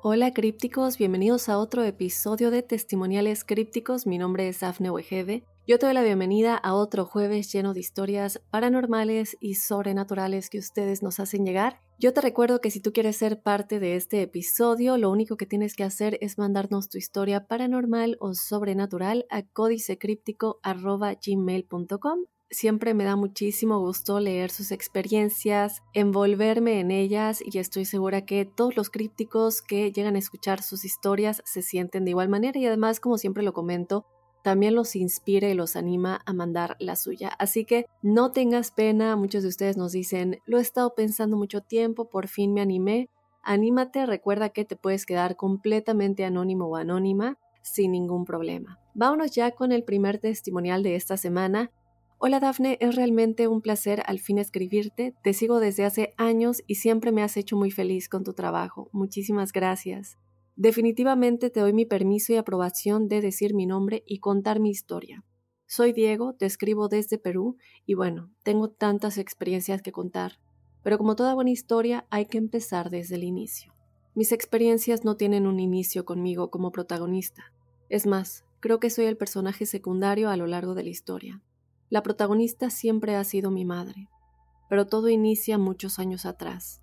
Hola crípticos, bienvenidos a otro episodio de Testimoniales Crípticos. Mi nombre es Afne Wegebe. Yo te doy la bienvenida a otro jueves lleno de historias paranormales y sobrenaturales que ustedes nos hacen llegar. Yo te recuerdo que si tú quieres ser parte de este episodio, lo único que tienes que hacer es mandarnos tu historia paranormal o sobrenatural a códicecríptico.gmail.com Siempre me da muchísimo gusto leer sus experiencias, envolverme en ellas y estoy segura que todos los crípticos que llegan a escuchar sus historias se sienten de igual manera y además, como siempre lo comento, también los inspira y los anima a mandar la suya. Así que no tengas pena, muchos de ustedes nos dicen, lo he estado pensando mucho tiempo, por fin me animé. Anímate, recuerda que te puedes quedar completamente anónimo o anónima sin ningún problema. Vámonos ya con el primer testimonial de esta semana Hola Dafne, es realmente un placer al fin escribirte. Te sigo desde hace años y siempre me has hecho muy feliz con tu trabajo. Muchísimas gracias. Definitivamente te doy mi permiso y aprobación de decir mi nombre y contar mi historia. Soy Diego, te escribo desde Perú y bueno, tengo tantas experiencias que contar, pero como toda buena historia hay que empezar desde el inicio. Mis experiencias no tienen un inicio conmigo como protagonista. Es más, creo que soy el personaje secundario a lo largo de la historia. La protagonista siempre ha sido mi madre, pero todo inicia muchos años atrás.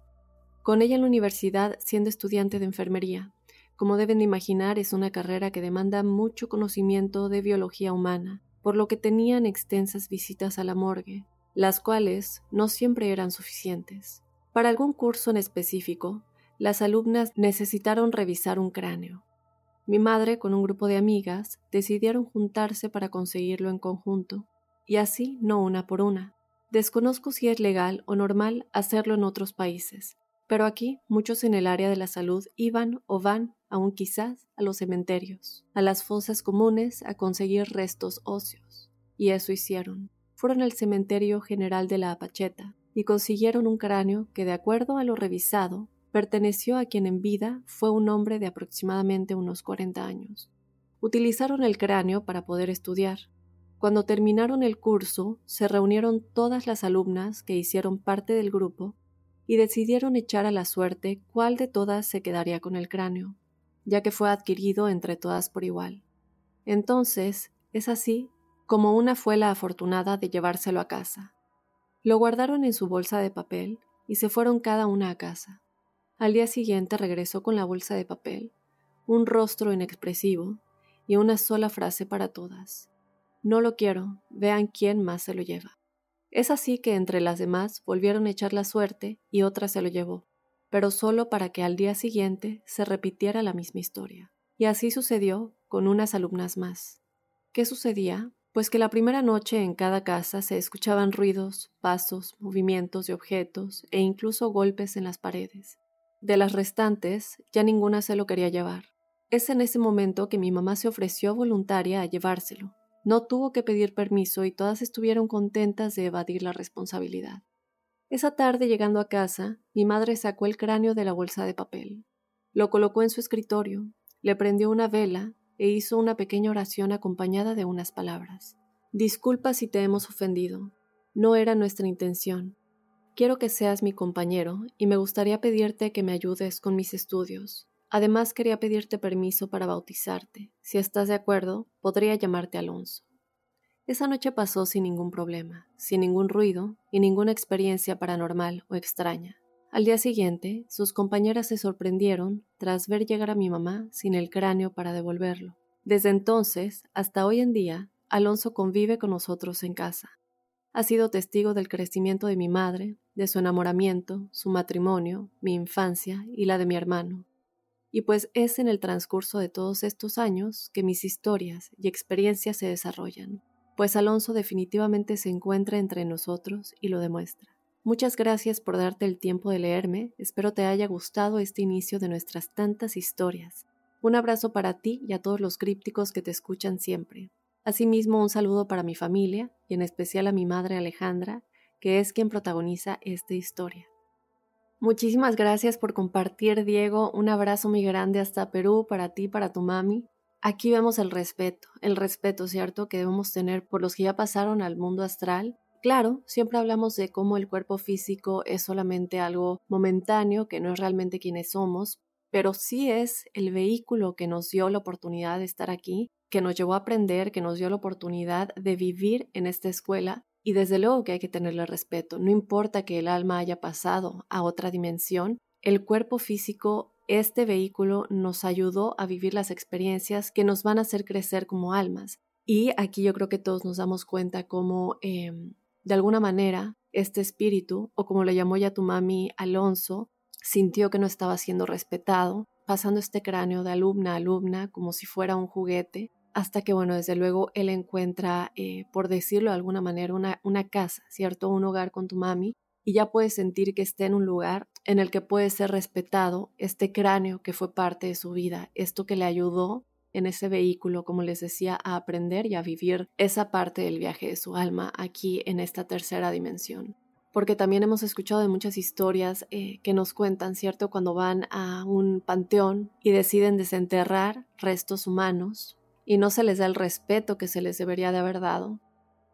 Con ella en la universidad siendo estudiante de enfermería. Como deben de imaginar, es una carrera que demanda mucho conocimiento de biología humana, por lo que tenían extensas visitas a la morgue, las cuales no siempre eran suficientes. Para algún curso en específico, las alumnas necesitaron revisar un cráneo. Mi madre, con un grupo de amigas, decidieron juntarse para conseguirlo en conjunto y así no una por una. Desconozco si es legal o normal hacerlo en otros países, pero aquí muchos en el área de la salud iban o van, aún quizás, a los cementerios, a las fosas comunes a conseguir restos óseos. Y eso hicieron. Fueron al cementerio general de la Apacheta y consiguieron un cráneo que, de acuerdo a lo revisado, perteneció a quien en vida fue un hombre de aproximadamente unos 40 años. Utilizaron el cráneo para poder estudiar, cuando terminaron el curso, se reunieron todas las alumnas que hicieron parte del grupo y decidieron echar a la suerte cuál de todas se quedaría con el cráneo, ya que fue adquirido entre todas por igual. Entonces, es así como una fue la afortunada de llevárselo a casa. Lo guardaron en su bolsa de papel y se fueron cada una a casa. Al día siguiente regresó con la bolsa de papel, un rostro inexpresivo y una sola frase para todas. No lo quiero, vean quién más se lo lleva. Es así que entre las demás volvieron a echar la suerte y otra se lo llevó, pero solo para que al día siguiente se repitiera la misma historia. Y así sucedió con unas alumnas más. ¿Qué sucedía? Pues que la primera noche en cada casa se escuchaban ruidos, pasos, movimientos de objetos e incluso golpes en las paredes. De las restantes, ya ninguna se lo quería llevar. Es en ese momento que mi mamá se ofreció voluntaria a llevárselo, no tuvo que pedir permiso y todas estuvieron contentas de evadir la responsabilidad. Esa tarde, llegando a casa, mi madre sacó el cráneo de la bolsa de papel. Lo colocó en su escritorio, le prendió una vela e hizo una pequeña oración acompañada de unas palabras. Disculpa si te hemos ofendido. No era nuestra intención. Quiero que seas mi compañero y me gustaría pedirte que me ayudes con mis estudios. Además, quería pedirte permiso para bautizarte. Si estás de acuerdo, podría llamarte Alonso. Esa noche pasó sin ningún problema, sin ningún ruido y ninguna experiencia paranormal o extraña. Al día siguiente, sus compañeras se sorprendieron tras ver llegar a mi mamá sin el cráneo para devolverlo. Desde entonces hasta hoy en día, Alonso convive con nosotros en casa. Ha sido testigo del crecimiento de mi madre, de su enamoramiento, su matrimonio, mi infancia y la de mi hermano. Y pues es en el transcurso de todos estos años que mis historias y experiencias se desarrollan, pues Alonso definitivamente se encuentra entre nosotros y lo demuestra. Muchas gracias por darte el tiempo de leerme, espero te haya gustado este inicio de nuestras tantas historias. Un abrazo para ti y a todos los crípticos que te escuchan siempre. Asimismo, un saludo para mi familia y en especial a mi madre Alejandra, que es quien protagoniza esta historia. Muchísimas gracias por compartir, Diego. Un abrazo muy grande hasta Perú, para ti, para tu mami. Aquí vemos el respeto, el respeto, ¿cierto?, que debemos tener por los que ya pasaron al mundo astral. Claro, siempre hablamos de cómo el cuerpo físico es solamente algo momentáneo, que no es realmente quienes somos, pero sí es el vehículo que nos dio la oportunidad de estar aquí que nos llevó a aprender, que nos dio la oportunidad de vivir en esta escuela y desde luego que hay que tenerle respeto. No importa que el alma haya pasado a otra dimensión, el cuerpo físico, este vehículo nos ayudó a vivir las experiencias que nos van a hacer crecer como almas. Y aquí yo creo que todos nos damos cuenta cómo, em, de alguna manera, este espíritu, o como lo llamó ya tu mami Alonso, sintió que no estaba siendo respetado, pasando este cráneo de alumna a alumna como si fuera un juguete, hasta que, bueno, desde luego él encuentra, eh, por decirlo de alguna manera, una, una casa, ¿cierto? Un hogar con tu mami y ya puedes sentir que esté en un lugar en el que puede ser respetado este cráneo que fue parte de su vida, esto que le ayudó en ese vehículo, como les decía, a aprender y a vivir esa parte del viaje de su alma aquí en esta tercera dimensión. Porque también hemos escuchado de muchas historias eh, que nos cuentan, ¿cierto? Cuando van a un panteón y deciden desenterrar restos humanos, y no se les da el respeto que se les debería de haber dado.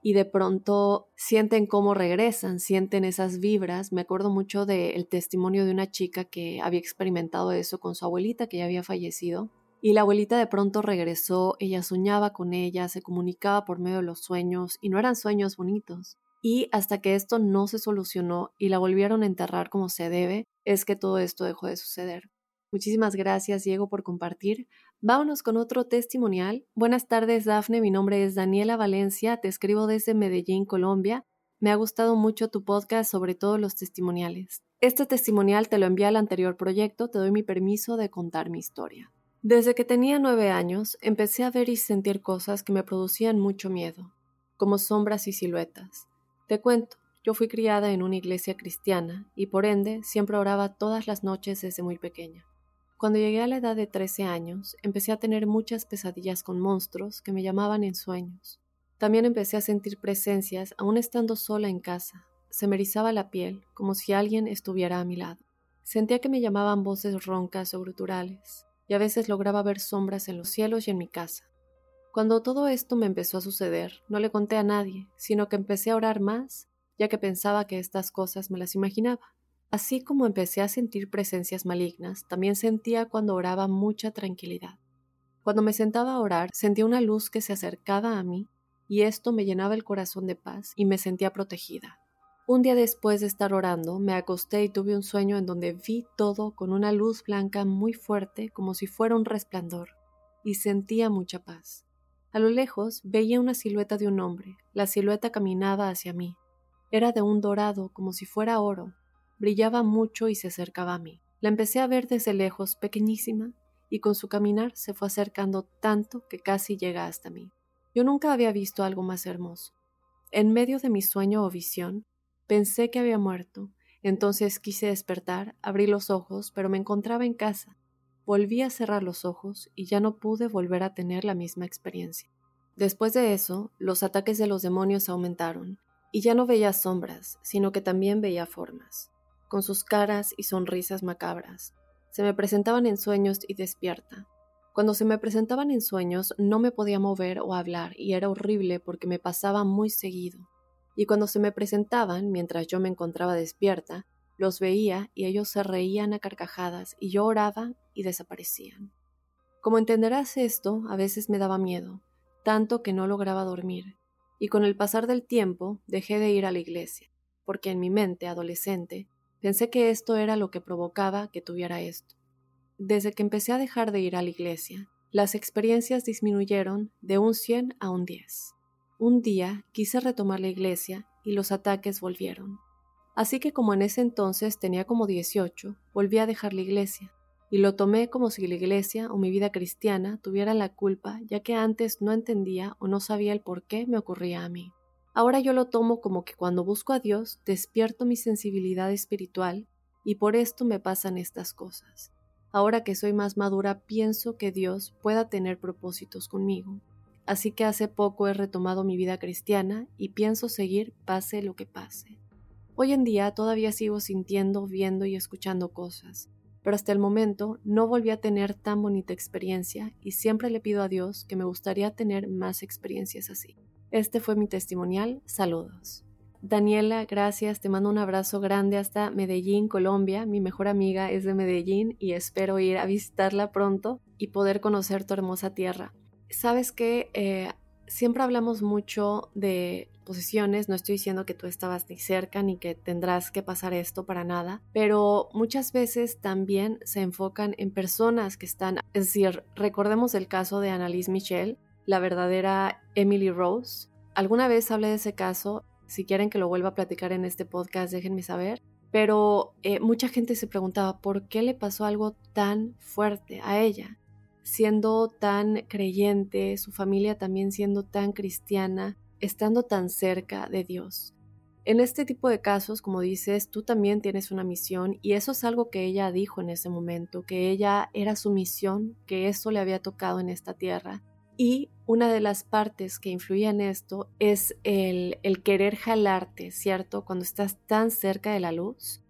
Y de pronto sienten cómo regresan, sienten esas vibras. Me acuerdo mucho del testimonio de una chica que había experimentado eso con su abuelita que ya había fallecido. Y la abuelita de pronto regresó, ella soñaba con ella, se comunicaba por medio de los sueños y no eran sueños bonitos. Y hasta que esto no se solucionó y la volvieron a enterrar como se debe, es que todo esto dejó de suceder. Muchísimas gracias, Diego, por compartir. Vámonos con otro testimonial. Buenas tardes, Dafne. Mi nombre es Daniela Valencia. Te escribo desde Medellín, Colombia. Me ha gustado mucho tu podcast, sobre todo los testimoniales. Este testimonial te lo envié al anterior proyecto. Te doy mi permiso de contar mi historia. Desde que tenía nueve años, empecé a ver y sentir cosas que me producían mucho miedo, como sombras y siluetas. Te cuento, yo fui criada en una iglesia cristiana y por ende siempre oraba todas las noches desde muy pequeña. Cuando llegué a la edad de 13 años, empecé a tener muchas pesadillas con monstruos que me llamaban en sueños. También empecé a sentir presencias aún estando sola en casa. Se me erizaba la piel, como si alguien estuviera a mi lado. Sentía que me llamaban voces roncas o gruturales, y a veces lograba ver sombras en los cielos y en mi casa. Cuando todo esto me empezó a suceder, no le conté a nadie, sino que empecé a orar más, ya que pensaba que estas cosas me las imaginaba. Así como empecé a sentir presencias malignas, también sentía cuando oraba mucha tranquilidad. Cuando me sentaba a orar, sentía una luz que se acercaba a mí y esto me llenaba el corazón de paz y me sentía protegida. Un día después de estar orando, me acosté y tuve un sueño en donde vi todo con una luz blanca muy fuerte como si fuera un resplandor, y sentía mucha paz. A lo lejos veía una silueta de un hombre. La silueta caminaba hacia mí. Era de un dorado como si fuera oro, brillaba mucho y se acercaba a mí. La empecé a ver desde lejos, pequeñísima, y con su caminar se fue acercando tanto que casi llega hasta mí. Yo nunca había visto algo más hermoso. En medio de mi sueño o visión, pensé que había muerto, entonces quise despertar, abrí los ojos, pero me encontraba en casa. Volví a cerrar los ojos y ya no pude volver a tener la misma experiencia. Después de eso, los ataques de los demonios aumentaron, y ya no veía sombras, sino que también veía formas con sus caras y sonrisas macabras. Se me presentaban en sueños y despierta. Cuando se me presentaban en sueños no me podía mover o hablar y era horrible porque me pasaba muy seguido. Y cuando se me presentaban, mientras yo me encontraba despierta, los veía y ellos se reían a carcajadas y yo oraba y desaparecían. Como entenderás esto, a veces me daba miedo, tanto que no lograba dormir, y con el pasar del tiempo dejé de ir a la iglesia, porque en mi mente adolescente Pensé que esto era lo que provocaba que tuviera esto. Desde que empecé a dejar de ir a la iglesia, las experiencias disminuyeron de un 100 a un 10. Un día quise retomar la iglesia y los ataques volvieron. Así que como en ese entonces tenía como 18, volví a dejar la iglesia, y lo tomé como si la iglesia o mi vida cristiana tuviera la culpa, ya que antes no entendía o no sabía el por qué me ocurría a mí. Ahora yo lo tomo como que cuando busco a Dios despierto mi sensibilidad espiritual y por esto me pasan estas cosas. Ahora que soy más madura pienso que Dios pueda tener propósitos conmigo. Así que hace poco he retomado mi vida cristiana y pienso seguir pase lo que pase. Hoy en día todavía sigo sintiendo, viendo y escuchando cosas, pero hasta el momento no volví a tener tan bonita experiencia y siempre le pido a Dios que me gustaría tener más experiencias así. Este fue mi testimonial, saludos. Daniela, gracias, te mando un abrazo grande hasta Medellín, Colombia. Mi mejor amiga es de Medellín y espero ir a visitarla pronto y poder conocer tu hermosa tierra. Sabes que eh, siempre hablamos mucho de posiciones, no estoy diciendo que tú estabas ni cerca ni que tendrás que pasar esto para nada, pero muchas veces también se enfocan en personas que están, es decir, recordemos el caso de Annalise Michel, la verdadera Emily Rose. Alguna vez hablé de ese caso, si quieren que lo vuelva a platicar en este podcast, déjenme saber. Pero eh, mucha gente se preguntaba por qué le pasó algo tan fuerte a ella siendo tan creyente, su familia también siendo tan cristiana, estando tan cerca de Dios. En este tipo de casos, como dices, tú también tienes una misión y eso es algo que ella dijo en ese momento, que ella era su misión, que eso le había tocado en esta tierra. Y una de las partes que influía en esto es el, el querer jalarte, ¿cierto? Cuando estás tan cerca de la luz,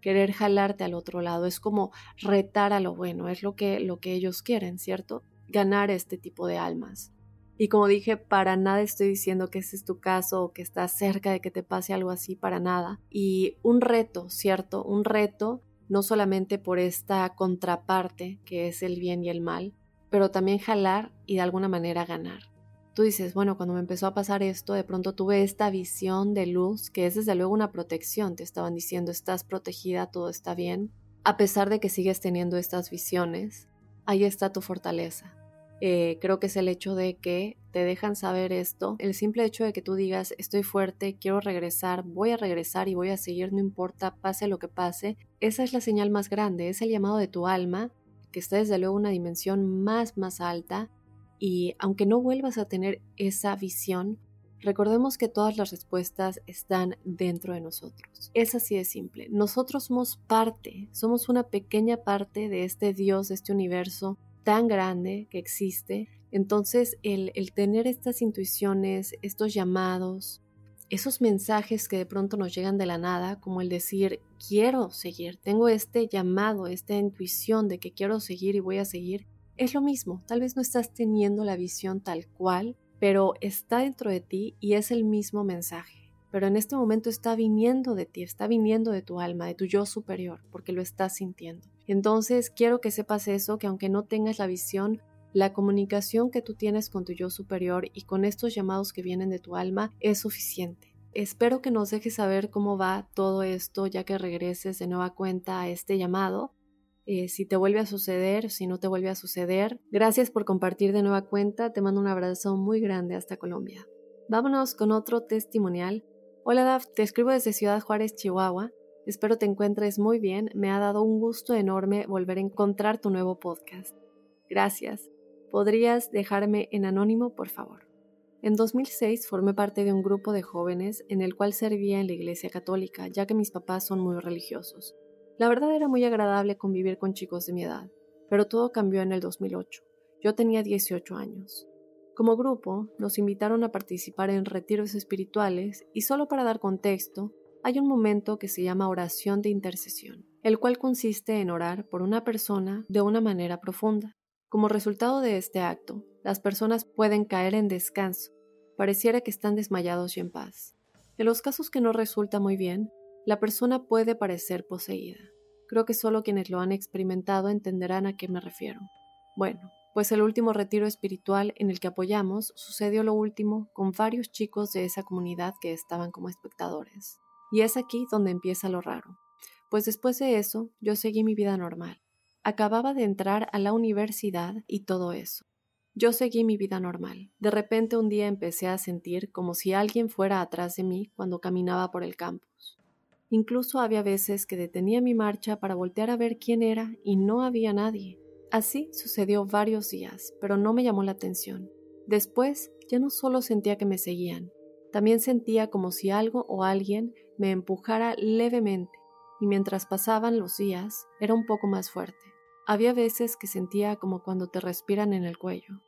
querer jalarte al otro lado, es como retar a lo bueno, es lo que, lo que ellos quieren, ¿cierto? Ganar este tipo de almas. Y como dije, para nada estoy diciendo que ese es tu caso o que estás cerca de que te pase algo así, para nada. Y un reto, ¿cierto? Un reto no solamente por esta contraparte que es el bien y el mal, pero también jalar y de alguna manera ganar tú dices, bueno, cuando me empezó a pasar esto, de pronto tuve esta visión de luz, que es desde luego una protección, te estaban diciendo, estás protegida, todo está bien, a pesar de que sigues teniendo estas visiones, ahí está tu fortaleza. Eh, creo que es el hecho de que te dejan saber esto, el simple hecho de que tú digas, estoy fuerte, quiero regresar, voy a regresar y voy a seguir, no importa, pase lo que pase, esa es la señal más grande, es el llamado de tu alma, que está desde luego una dimensión más, más alta, y aunque no vuelvas a tener esa visión, recordemos que todas las respuestas están dentro de nosotros. Es así de simple. Nosotros somos parte, somos una pequeña parte de este Dios, de este universo tan grande que existe. Entonces, el, el tener estas intuiciones, estos llamados, esos mensajes que de pronto nos llegan de la nada, como el decir, quiero seguir, tengo este llamado, esta intuición de que quiero seguir y voy a seguir, es lo mismo, tal vez no estás teniendo la visión tal cual, pero está dentro de ti y es el mismo mensaje. Pero en este momento está viniendo de ti, está viniendo de tu alma, de tu yo superior, porque lo estás sintiendo. Entonces quiero que sepas eso, que aunque no tengas la visión, la comunicación que tú tienes con tu yo superior y con estos llamados que vienen de tu alma es suficiente. Espero que nos dejes saber cómo va todo esto ya que regreses de nueva cuenta a este llamado eh, si te vuelve a suceder, si no te vuelve a suceder. Gracias por compartir de nueva cuenta, te mando un abrazo muy grande hasta Colombia. Vámonos con otro testimonial. Hola Daf, te escribo desde Ciudad Juárez, Chihuahua. Espero te encuentres muy bien, me ha dado un gusto enorme volver a encontrar tu nuevo podcast. Gracias. ¿Podrías dejarme en anónimo, por favor? En 2006 formé parte de un grupo de jóvenes en el cual servía en la Iglesia Católica, ya que mis papás son muy religiosos. La verdad era muy agradable convivir con chicos de mi edad, pero todo cambió en el 2008. Yo tenía 18 años. Como grupo, nos invitaron a participar en retiros espirituales y solo para dar contexto, hay un momento que se llama oración de intercesión, el cual consiste en orar por una persona de una manera profunda. Como resultado de este acto, las personas pueden caer en descanso, pareciera que están desmayados y en paz. En los casos que no resulta muy bien, la persona puede parecer poseída. Creo que solo quienes lo han experimentado entenderán a qué me refiero. Bueno, pues el último retiro espiritual en el que apoyamos sucedió lo último con varios chicos de esa comunidad que estaban como espectadores. Y es aquí donde empieza lo raro, pues después de eso yo seguí mi vida normal. Acababa de entrar a la universidad y todo eso. Yo seguí mi vida normal. De repente un día empecé a sentir como si alguien fuera atrás de mí cuando caminaba por el campus. Incluso había veces que detenía mi marcha para voltear a ver quién era y no había nadie. Así sucedió varios días, pero no me llamó la atención. Después ya no solo sentía que me seguían, también sentía como si algo o alguien me empujara levemente, y mientras pasaban los días era un poco más fuerte. Había veces que sentía como cuando te respiran en el cuello.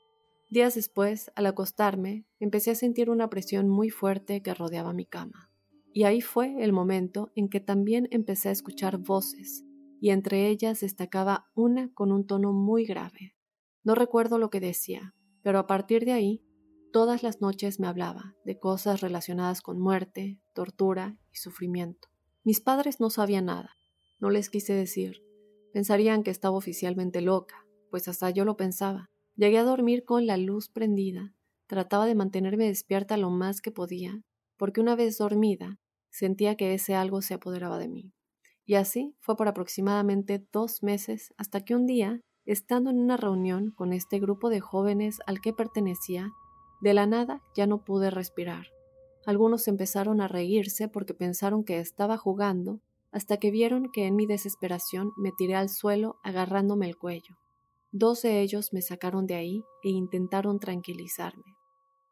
Días después, al acostarme, empecé a sentir una presión muy fuerte que rodeaba mi cama. Y ahí fue el momento en que también empecé a escuchar voces, y entre ellas destacaba una con un tono muy grave. No recuerdo lo que decía, pero a partir de ahí, todas las noches me hablaba de cosas relacionadas con muerte, tortura y sufrimiento. Mis padres no sabían nada, no les quise decir, Pensarían que estaba oficialmente loca, pues hasta yo lo pensaba. Llegué a dormir con la luz prendida, trataba de mantenerme despierta lo más que podía, porque una vez dormida sentía que ese algo se apoderaba de mí. Y así fue por aproximadamente dos meses hasta que un día, estando en una reunión con este grupo de jóvenes al que pertenecía, de la nada ya no pude respirar. Algunos empezaron a reírse porque pensaron que estaba jugando hasta que vieron que en mi desesperación me tiré al suelo agarrándome el cuello. Dos de ellos me sacaron de ahí e intentaron tranquilizarme.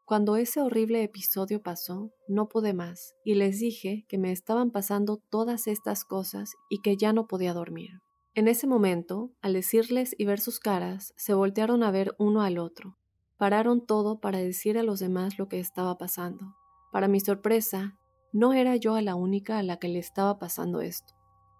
Cuando ese horrible episodio pasó, no pude más y les dije que me estaban pasando todas estas cosas y que ya no podía dormir. En ese momento, al decirles y ver sus caras, se voltearon a ver uno al otro. Pararon todo para decir a los demás lo que estaba pasando. Para mi sorpresa, no era yo la única a la que le estaba pasando esto.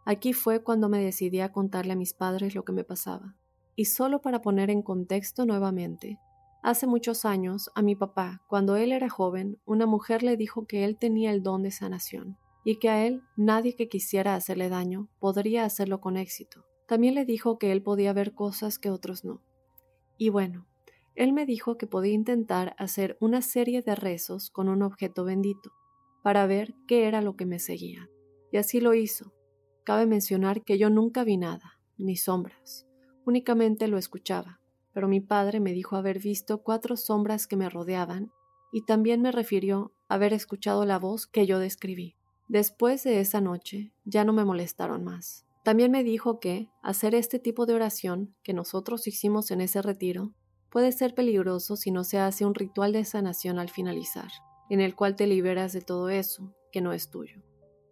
Aquí fue cuando me decidí a contarle a mis padres lo que me pasaba. Y solo para poner en contexto nuevamente, hace muchos años a mi papá, cuando él era joven, una mujer le dijo que él tenía el don de sanación y que a él nadie que quisiera hacerle daño podría hacerlo con éxito. También le dijo que él podía ver cosas que otros no. Y bueno, él me dijo que podía intentar hacer una serie de rezos con un objeto bendito, para ver qué era lo que me seguía. Y así lo hizo. Cabe mencionar que yo nunca vi nada, ni sombras, únicamente lo escuchaba, pero mi padre me dijo haber visto cuatro sombras que me rodeaban y también me refirió haber escuchado la voz que yo describí. Después de esa noche ya no me molestaron más. También me dijo que hacer este tipo de oración que nosotros hicimos en ese retiro puede ser peligroso si no se hace un ritual de sanación al finalizar en el cual te liberas de todo eso que no es tuyo.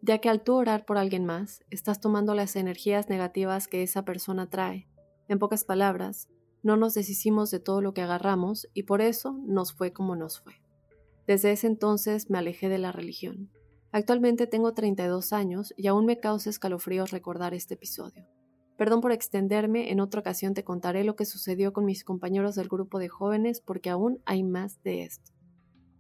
Ya que al tú orar por alguien más, estás tomando las energías negativas que esa persona trae. En pocas palabras, no nos deshicimos de todo lo que agarramos y por eso nos fue como nos fue. Desde ese entonces me alejé de la religión. Actualmente tengo 32 años y aún me causa escalofríos recordar este episodio. Perdón por extenderme, en otra ocasión te contaré lo que sucedió con mis compañeros del grupo de jóvenes porque aún hay más de esto.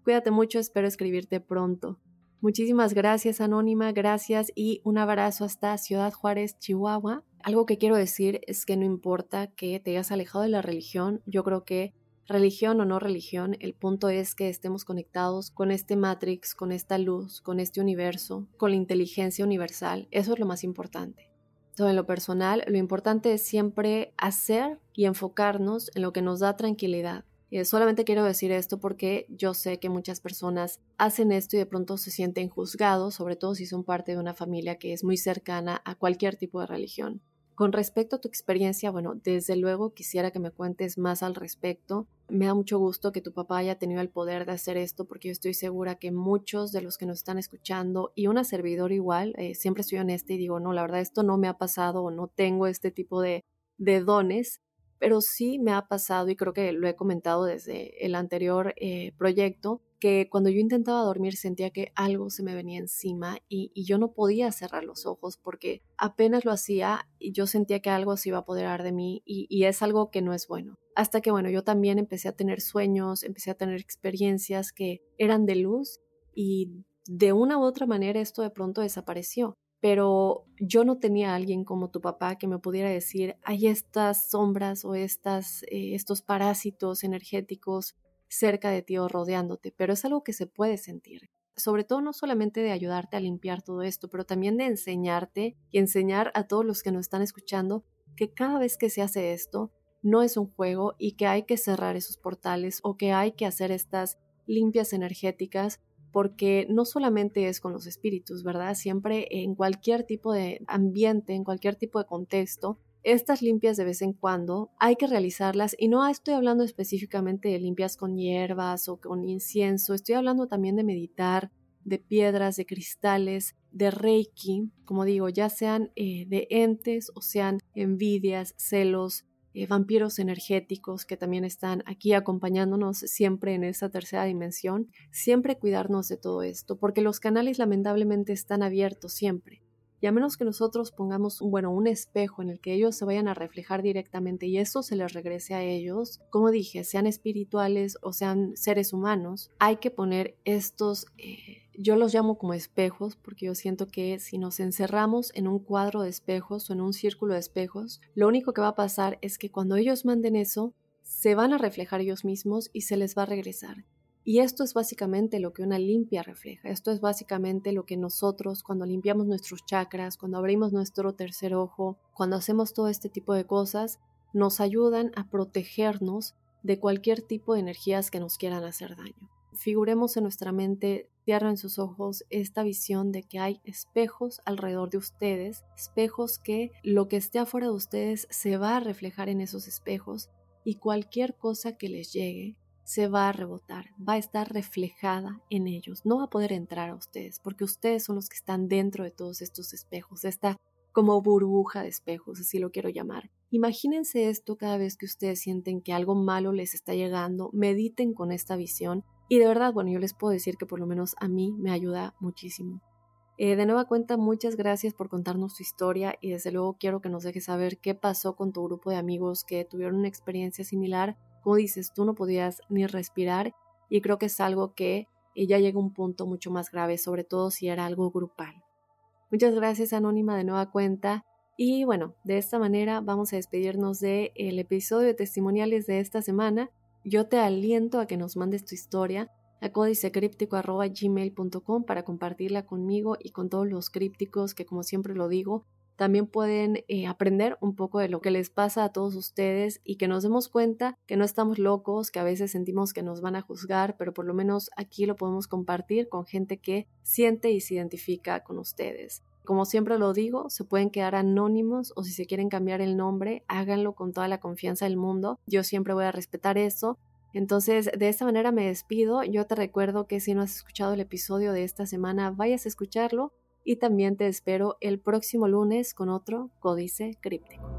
Cuídate mucho, espero escribirte pronto. Muchísimas gracias Anónima, gracias y un abrazo hasta Ciudad Juárez, Chihuahua. Algo que quiero decir es que no importa que te hayas alejado de la religión, yo creo que religión o no religión, el punto es que estemos conectados con este Matrix, con esta luz, con este universo, con la inteligencia universal. Eso es lo más importante. Entonces, en lo personal, lo importante es siempre hacer y enfocarnos en lo que nos da tranquilidad, eh, solamente quiero decir esto porque yo sé que muchas personas hacen esto y de pronto se sienten juzgados, sobre todo si son parte de una familia que es muy cercana a cualquier tipo de religión. Con respecto a tu experiencia, bueno, desde luego quisiera que me cuentes más al respecto. Me da mucho gusto que tu papá haya tenido el poder de hacer esto porque yo estoy segura que muchos de los que nos están escuchando y una servidor igual, eh, siempre soy honesta y digo, no, la verdad esto no me ha pasado o no tengo este tipo de, de dones, pero sí me ha pasado y creo que lo he comentado desde el anterior eh, proyecto, que cuando yo intentaba dormir sentía que algo se me venía encima y, yo no podía cerrar los ojos porque apenas lo hacía y yo sentía que algo se iba a apoderar de mí y, y es algo que no es bueno. Hasta que bueno, yo también empecé a tener sueños, empecé a tener experiencias que eran de luz y de una u otra manera esto de pronto desapareció pero yo no tenía alguien como tu papá que me pudiera decir, hay estas sombras o estas, eh, estos parásitos energéticos cerca de ti o rodeándote, pero es algo que se puede sentir. Sobre todo no solamente de ayudarte a limpiar todo esto, pero también de enseñarte y enseñar a todos los que nos están escuchando que cada vez que se hace esto, no es un juego y que hay que cerrar esos portales o que hay que hacer estas limpias energéticas porque no solamente es con los espíritus, ¿verdad? Siempre en cualquier tipo de ambiente, en cualquier tipo de contexto, estas limpias de vez en cuando hay que realizarlas y no estoy hablando específicamente de limpias con hierbas o con incienso, estoy hablando también de meditar, de piedras, de cristales, de reiki, como digo, ya sean eh, de entes o sean envidias, celos, eh, vampiros energéticos que también están aquí acompañándonos siempre en esa tercera dimensión, siempre cuidarnos de todo esto, porque los canales lamentablemente están abiertos siempre. Y a menos que nosotros pongamos, bueno, un espejo en el que ellos se vayan a reflejar directamente y eso se les regrese a ellos, como dije, sean espirituales o sean seres humanos, hay que poner estos... Eh, yo los llamo como espejos porque yo siento que si nos encerramos en un cuadro de espejos o en un círculo de espejos, lo único que va a pasar es que cuando ellos manden eso, se van a reflejar ellos mismos y se les va a regresar. Y esto es básicamente lo que una limpia refleja. Esto es básicamente lo que nosotros cuando limpiamos nuestros chakras, cuando abrimos nuestro tercer ojo, cuando hacemos todo este tipo de cosas, nos ayudan a protegernos de cualquier tipo de energías que nos quieran hacer daño. Figuremos en nuestra mente en sus ojos esta visión de que hay espejos alrededor de ustedes, espejos que lo que esté afuera de ustedes se va a reflejar en esos espejos y cualquier cosa que les llegue se va a rebotar, va a estar reflejada en ellos, no va a poder entrar a ustedes porque ustedes son los que están dentro de todos estos espejos, esta como burbuja de espejos, así lo quiero llamar. Imagínense esto cada vez que ustedes sienten que algo malo les está llegando, mediten con esta visión y de verdad, bueno, yo les puedo decir que por lo menos a mí me ayuda muchísimo. Eh, de nueva cuenta, muchas gracias por contarnos tu historia y desde luego quiero que nos dejes saber qué pasó con tu grupo de amigos que tuvieron una experiencia similar. Como dices, tú no podías ni respirar y creo que es algo que ya llega a un punto mucho más grave, sobre todo si era algo grupal. Muchas gracias Anónima de nueva cuenta y bueno, de esta manera vamos a despedirnos del el episodio de testimoniales de esta semana. Yo te aliento a que nos mandes tu historia a códicecríptico.gmail.com para compartirla conmigo y con todos los crípticos que como siempre lo digo, también pueden eh, aprender un poco de lo que les pasa a todos ustedes y que nos demos cuenta que no estamos locos, que a veces sentimos que nos van a juzgar, pero por lo menos aquí lo podemos compartir con gente que siente y se identifica con ustedes. Como siempre lo digo, se pueden quedar anónimos o si se quieren cambiar el nombre, háganlo con toda la confianza del mundo. Yo siempre voy a respetar eso. Entonces, de esta manera me despido. Yo te recuerdo que si no has escuchado el episodio de esta semana, vayas a escucharlo y también te espero el próximo lunes con otro códice críptico.